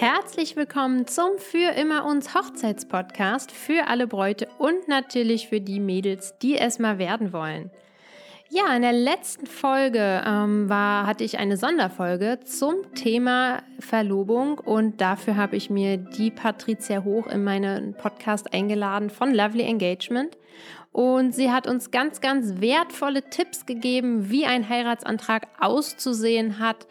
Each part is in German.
Herzlich willkommen zum Für immer uns Hochzeitspodcast für alle Bräute und natürlich für die Mädels, die es mal werden wollen. Ja, in der letzten Folge ähm, war, hatte ich eine Sonderfolge zum Thema Verlobung und dafür habe ich mir die Patricia Hoch in meinen Podcast eingeladen von Lovely Engagement. Und sie hat uns ganz, ganz wertvolle Tipps gegeben, wie ein Heiratsantrag auszusehen hat,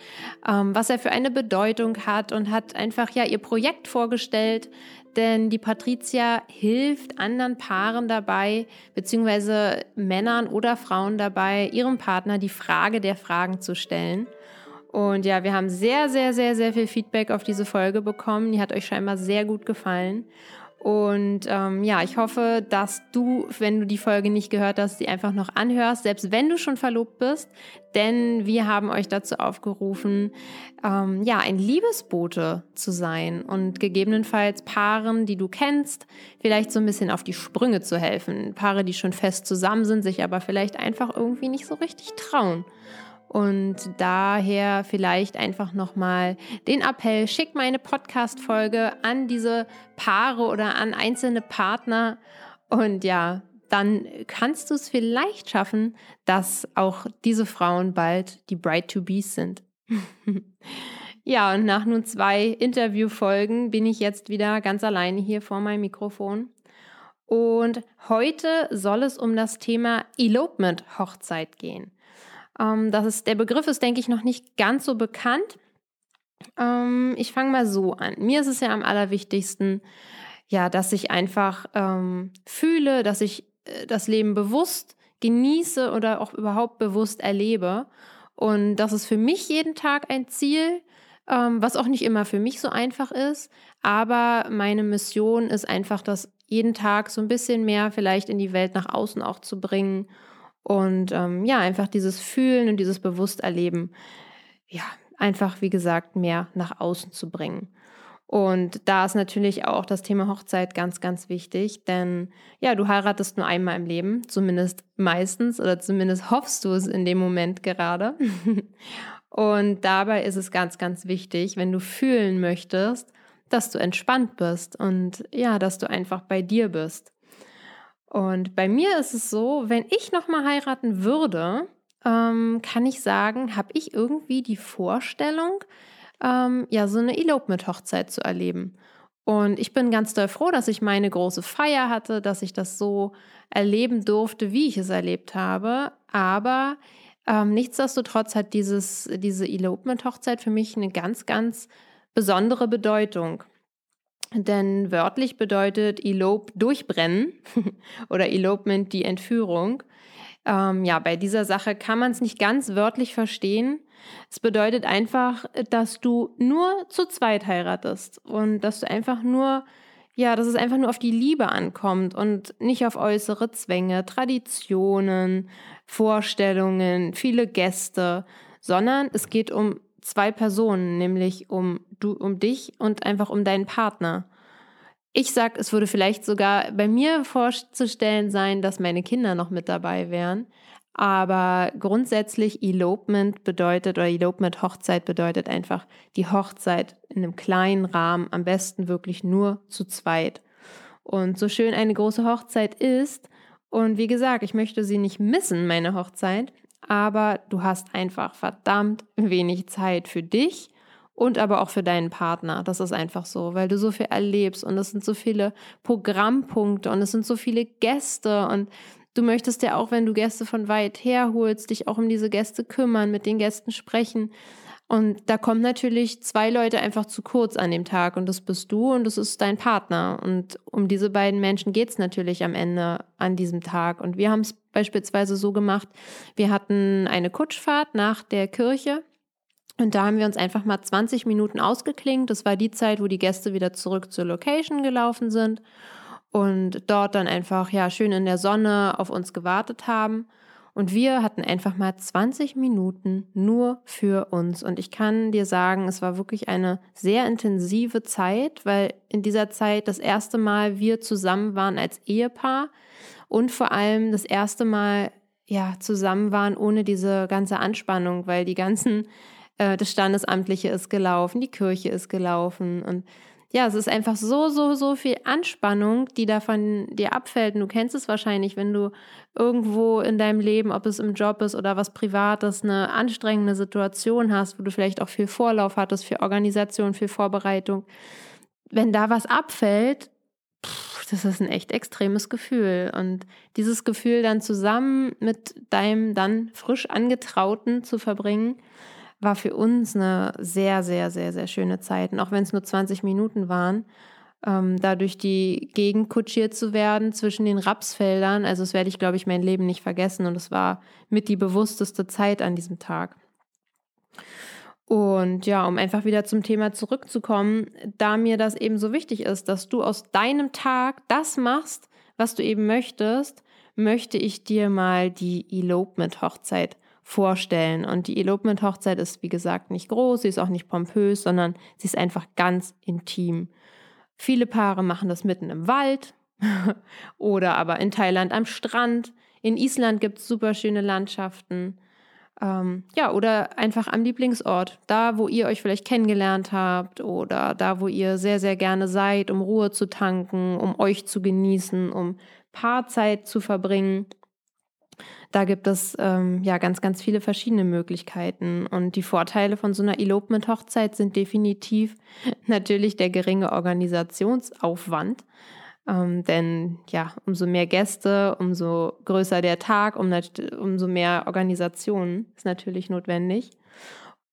ähm, was er für eine Bedeutung hat und hat einfach ja ihr Projekt vorgestellt. Denn die Patricia hilft anderen Paaren dabei, beziehungsweise Männern oder Frauen dabei, ihrem Partner die Frage der Fragen zu stellen. Und ja, wir haben sehr, sehr, sehr, sehr viel Feedback auf diese Folge bekommen. Die hat euch scheinbar sehr gut gefallen. Und ähm, ja, ich hoffe, dass du, wenn du die Folge nicht gehört hast, sie einfach noch anhörst, selbst wenn du schon verlobt bist. Denn wir haben euch dazu aufgerufen, ähm, ja, ein Liebesbote zu sein und gegebenenfalls Paaren, die du kennst, vielleicht so ein bisschen auf die Sprünge zu helfen. Paare, die schon fest zusammen sind, sich aber vielleicht einfach irgendwie nicht so richtig trauen. Und daher vielleicht einfach nochmal den Appell, schick meine Podcast-Folge an diese Paare oder an einzelne Partner. Und ja, dann kannst du es vielleicht schaffen, dass auch diese Frauen bald die Bride to Bees sind. ja, und nach nun zwei Interviewfolgen bin ich jetzt wieder ganz alleine hier vor meinem Mikrofon. Und heute soll es um das Thema Elopement-Hochzeit gehen. Ähm, das ist, der Begriff ist, denke ich, noch nicht ganz so bekannt. Ähm, ich fange mal so an. Mir ist es ja am allerwichtigsten, ja, dass ich einfach ähm, fühle, dass ich äh, das Leben bewusst genieße oder auch überhaupt bewusst erlebe. Und das ist für mich jeden Tag ein Ziel, ähm, was auch nicht immer für mich so einfach ist. Aber meine Mission ist einfach, das jeden Tag so ein bisschen mehr vielleicht in die Welt nach außen auch zu bringen und ähm, ja, einfach dieses Fühlen und dieses Bewussterleben, ja, einfach, wie gesagt, mehr nach außen zu bringen. Und da ist natürlich auch das Thema Hochzeit ganz, ganz wichtig, denn ja, du heiratest nur einmal im Leben, zumindest meistens oder zumindest hoffst du es in dem Moment gerade. Und dabei ist es ganz, ganz wichtig, wenn du fühlen möchtest, dass du entspannt bist und ja, dass du einfach bei dir bist. Und bei mir ist es so, wenn ich nochmal heiraten würde, ähm, kann ich sagen, habe ich irgendwie die Vorstellung, ähm, ja, so eine Elopement-Hochzeit zu erleben. Und ich bin ganz doll froh, dass ich meine große Feier hatte, dass ich das so erleben durfte, wie ich es erlebt habe. Aber ähm, nichtsdestotrotz hat dieses, diese Elopement-Hochzeit für mich eine ganz, ganz besondere Bedeutung. Denn wörtlich bedeutet Elope durchbrennen oder Elopement die Entführung. Ähm, ja, bei dieser Sache kann man es nicht ganz wörtlich verstehen. Es bedeutet einfach, dass du nur zu zweit heiratest und dass du einfach nur, ja, dass es einfach nur auf die Liebe ankommt und nicht auf äußere Zwänge, Traditionen, Vorstellungen, viele Gäste, sondern es geht um zwei Personen, nämlich um du, um dich und einfach um deinen Partner. Ich sag, es würde vielleicht sogar bei mir vorzustellen sein, dass meine Kinder noch mit dabei wären. Aber grundsätzlich Elopement bedeutet oder Elopement Hochzeit bedeutet einfach die Hochzeit in einem kleinen Rahmen, am besten wirklich nur zu zweit. Und so schön eine große Hochzeit ist, und wie gesagt, ich möchte sie nicht missen, meine Hochzeit, aber du hast einfach verdammt wenig Zeit für dich und aber auch für deinen Partner. Das ist einfach so, weil du so viel erlebst und es sind so viele Programmpunkte und es sind so viele Gäste und du möchtest ja auch, wenn du Gäste von weit her holst, dich auch um diese Gäste kümmern, mit den Gästen sprechen. Und da kommen natürlich zwei Leute einfach zu kurz an dem Tag und das bist du und das ist dein Partner. Und um diese beiden Menschen geht es natürlich am Ende an diesem Tag. Und wir haben es beispielsweise so gemacht, wir hatten eine Kutschfahrt nach der Kirche und da haben wir uns einfach mal 20 Minuten ausgeklingt. Das war die Zeit, wo die Gäste wieder zurück zur Location gelaufen sind und dort dann einfach ja schön in der Sonne auf uns gewartet haben. Und wir hatten einfach mal 20 Minuten nur für uns. Und ich kann dir sagen, es war wirklich eine sehr intensive Zeit, weil in dieser Zeit das erste Mal wir zusammen waren als Ehepaar und vor allem das erste Mal ja zusammen waren ohne diese ganze Anspannung, weil die ganzen äh, das Standesamtliche ist gelaufen, die Kirche ist gelaufen und ja, es ist einfach so, so, so viel Anspannung, die da von dir abfällt. Und du kennst es wahrscheinlich, wenn du irgendwo in deinem Leben, ob es im Job ist oder was Privates, eine anstrengende Situation hast, wo du vielleicht auch viel Vorlauf hattest, viel Organisation, viel Vorbereitung. Wenn da was abfällt, das ist ein echt extremes Gefühl. Und dieses Gefühl dann zusammen mit deinem dann frisch angetrauten zu verbringen, war für uns eine sehr, sehr, sehr, sehr schöne Zeit. Und auch wenn es nur 20 Minuten waren, ähm, da durch die Gegend kutschiert zu werden zwischen den Rapsfeldern, also das werde ich, glaube ich, mein Leben nicht vergessen. Und es war mit die bewussteste Zeit an diesem Tag. Und ja, um einfach wieder zum Thema zurückzukommen, da mir das eben so wichtig ist, dass du aus deinem Tag das machst, was du eben möchtest, möchte ich dir mal die Elopement-Hochzeit vorstellen. Und die Elopement-Hochzeit ist, wie gesagt, nicht groß, sie ist auch nicht pompös, sondern sie ist einfach ganz intim. Viele Paare machen das mitten im Wald oder aber in Thailand am Strand. In Island gibt es super schöne Landschaften. Ähm, ja, oder einfach am Lieblingsort, da, wo ihr euch vielleicht kennengelernt habt oder da, wo ihr sehr, sehr gerne seid, um Ruhe zu tanken, um euch zu genießen, um Paarzeit zu verbringen. Da gibt es ähm, ja ganz, ganz viele verschiedene Möglichkeiten. Und die Vorteile von so einer Elopement-Hochzeit sind definitiv natürlich der geringe Organisationsaufwand. Ähm, denn ja, umso mehr Gäste, umso größer der Tag, um, umso mehr Organisation ist natürlich notwendig.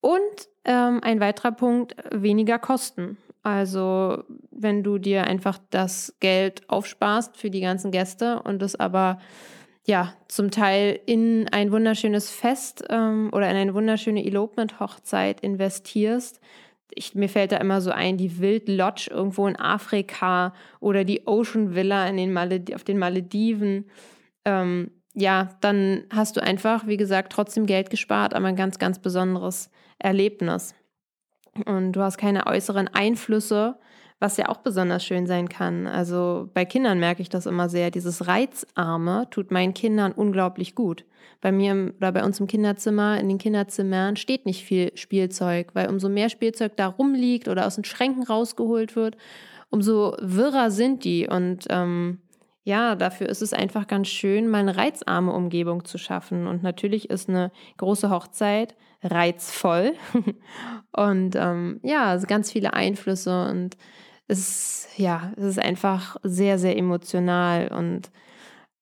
Und ähm, ein weiterer Punkt, weniger Kosten. Also wenn du dir einfach das Geld aufsparst für die ganzen Gäste und es aber ja, zum Teil in ein wunderschönes Fest ähm, oder in eine wunderschöne Elopement-Hochzeit investierst. Ich, mir fällt da immer so ein, die Wild Lodge irgendwo in Afrika oder die Ocean Villa in den auf den Malediven. Ähm, ja, dann hast du einfach, wie gesagt, trotzdem Geld gespart, aber ein ganz, ganz besonderes Erlebnis. Und du hast keine äußeren Einflüsse, was ja auch besonders schön sein kann. Also bei Kindern merke ich das immer sehr. Dieses Reizarme tut meinen Kindern unglaublich gut. Bei mir oder bei uns im Kinderzimmer, in den Kinderzimmern steht nicht viel Spielzeug, weil umso mehr Spielzeug da rumliegt oder aus den Schränken rausgeholt wird, umso wirrer sind die. Und ähm, ja, dafür ist es einfach ganz schön, mal eine reizarme Umgebung zu schaffen. Und natürlich ist eine große Hochzeit reizvoll und ähm, ja, ganz viele Einflüsse und es, ja, es ist einfach sehr, sehr emotional und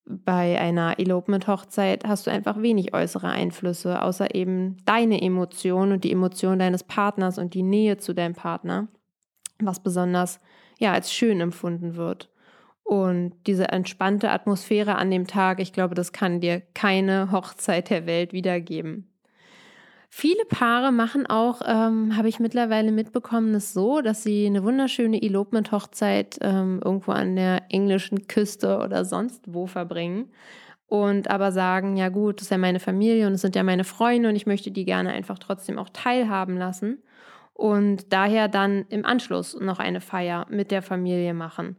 bei einer Elopement-Hochzeit hast du einfach wenig äußere Einflüsse, außer eben deine Emotionen und die Emotionen deines Partners und die Nähe zu deinem Partner, was besonders ja als schön empfunden wird. Und diese entspannte Atmosphäre an dem Tag, ich glaube, das kann dir keine Hochzeit der Welt wiedergeben. Viele Paare machen auch, ähm, habe ich mittlerweile mitbekommen, es so, dass sie eine wunderschöne Elopement-Hochzeit ähm, irgendwo an der englischen Küste oder sonst wo verbringen und aber sagen, ja gut, das ist ja meine Familie und es sind ja meine Freunde und ich möchte die gerne einfach trotzdem auch teilhaben lassen und daher dann im Anschluss noch eine Feier mit der Familie machen.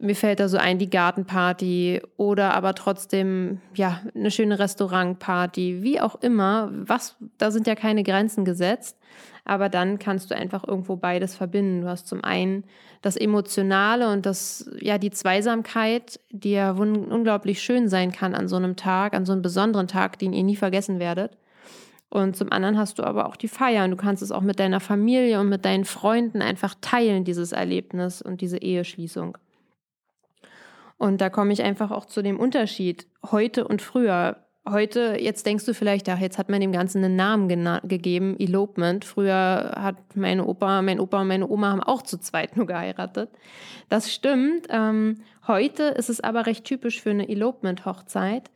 Mir fällt da so ein, die Gartenparty oder aber trotzdem, ja, eine schöne Restaurantparty, wie auch immer. Was, da sind ja keine Grenzen gesetzt. Aber dann kannst du einfach irgendwo beides verbinden. Du hast zum einen das Emotionale und das, ja, die Zweisamkeit, die ja unglaublich schön sein kann an so einem Tag, an so einem besonderen Tag, den ihr nie vergessen werdet. Und zum anderen hast du aber auch die Feier und du kannst es auch mit deiner Familie und mit deinen Freunden einfach teilen, dieses Erlebnis und diese Eheschließung. Und da komme ich einfach auch zu dem Unterschied heute und früher. Heute, jetzt denkst du vielleicht, ja, jetzt hat man dem Ganzen einen Namen gegeben, Elopement. Früher hat meine Opa, mein Opa und meine Oma haben auch zu zweit nur geheiratet. Das stimmt. Ähm, heute ist es aber recht typisch für eine Elopement-Hochzeit,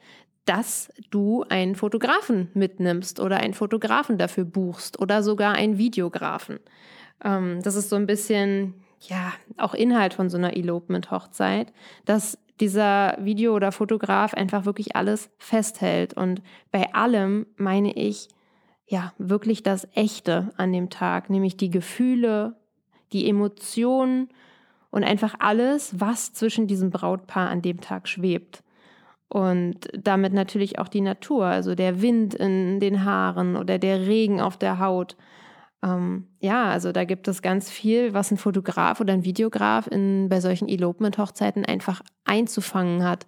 dass du einen Fotografen mitnimmst oder einen Fotografen dafür buchst oder sogar einen Videografen. Ähm, das ist so ein bisschen ja, auch Inhalt von so einer Elopement-Hochzeit, dass dieser Video- oder Fotograf einfach wirklich alles festhält. Und bei allem meine ich, ja, wirklich das Echte an dem Tag, nämlich die Gefühle, die Emotionen und einfach alles, was zwischen diesem Brautpaar an dem Tag schwebt. Und damit natürlich auch die Natur, also der Wind in den Haaren oder der Regen auf der Haut. Ähm, ja, also da gibt es ganz viel, was ein Fotograf oder ein Videograf in, bei solchen Elopement-Hochzeiten einfach einzufangen hat,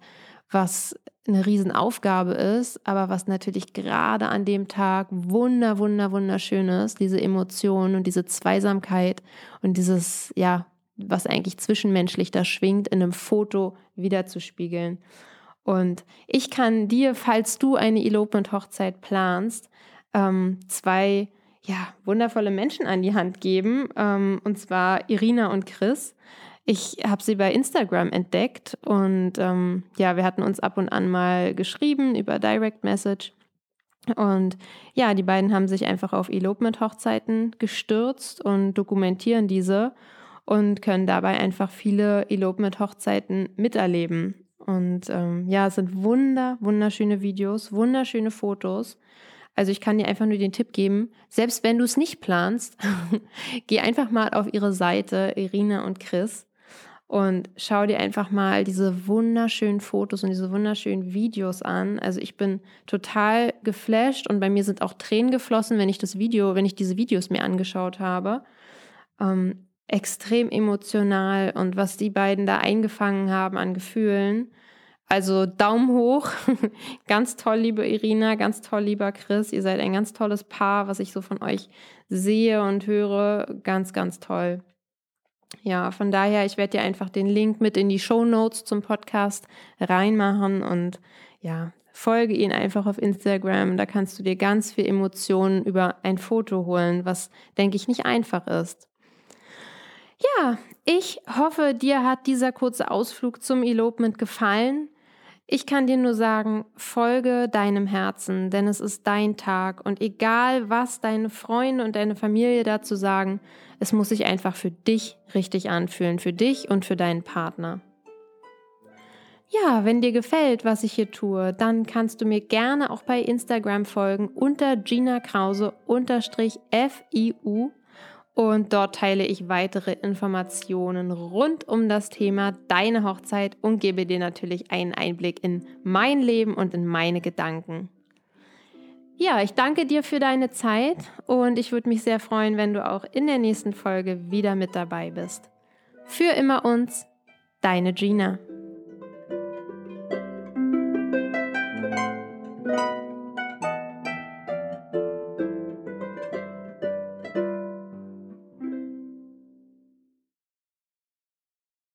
was eine Riesenaufgabe ist, aber was natürlich gerade an dem Tag wunder, wunder, wunderschön ist, diese Emotionen und diese Zweisamkeit und dieses, ja, was eigentlich zwischenmenschlich da schwingt, in einem Foto wiederzuspiegeln. Und ich kann dir, falls du eine Elopement-Hochzeit planst, ähm, zwei ja, wundervolle Menschen an die Hand geben, ähm, und zwar Irina und Chris. Ich habe sie bei Instagram entdeckt und ähm, ja, wir hatten uns ab und an mal geschrieben über Direct Message. Und ja, die beiden haben sich einfach auf Elopement-Hochzeiten gestürzt und dokumentieren diese und können dabei einfach viele Elopement-Hochzeiten miterleben. Und ähm, ja, es sind wunder, wunderschöne Videos, wunderschöne Fotos. Also ich kann dir einfach nur den Tipp geben, selbst wenn du es nicht planst, geh einfach mal auf ihre Seite, Irina und Chris, und schau dir einfach mal diese wunderschönen Fotos und diese wunderschönen Videos an. Also ich bin total geflasht und bei mir sind auch Tränen geflossen, wenn ich das Video, wenn ich diese Videos mir angeschaut habe. Ähm, extrem emotional und was die beiden da eingefangen haben an Gefühlen. Also Daumen hoch. ganz toll, liebe Irina, ganz toll, lieber Chris. Ihr seid ein ganz tolles Paar, was ich so von euch sehe und höre. Ganz, ganz toll. Ja, von daher, ich werde dir einfach den Link mit in die Show Notes zum Podcast reinmachen und ja, folge ihn einfach auf Instagram. Da kannst du dir ganz viel Emotionen über ein Foto holen, was, denke ich, nicht einfach ist. Ja, ich hoffe, dir hat dieser kurze Ausflug zum Elopement gefallen. Ich kann dir nur sagen, folge deinem Herzen, denn es ist dein Tag und egal, was deine Freunde und deine Familie dazu sagen, es muss sich einfach für dich richtig anfühlen, für dich und für deinen Partner. Ja, wenn dir gefällt, was ich hier tue, dann kannst du mir gerne auch bei Instagram folgen unter Gina Krause FIU und dort teile ich weitere Informationen rund um das Thema deine Hochzeit und gebe dir natürlich einen Einblick in mein Leben und in meine Gedanken. Ja, ich danke dir für deine Zeit und ich würde mich sehr freuen, wenn du auch in der nächsten Folge wieder mit dabei bist. Für immer uns, deine Gina.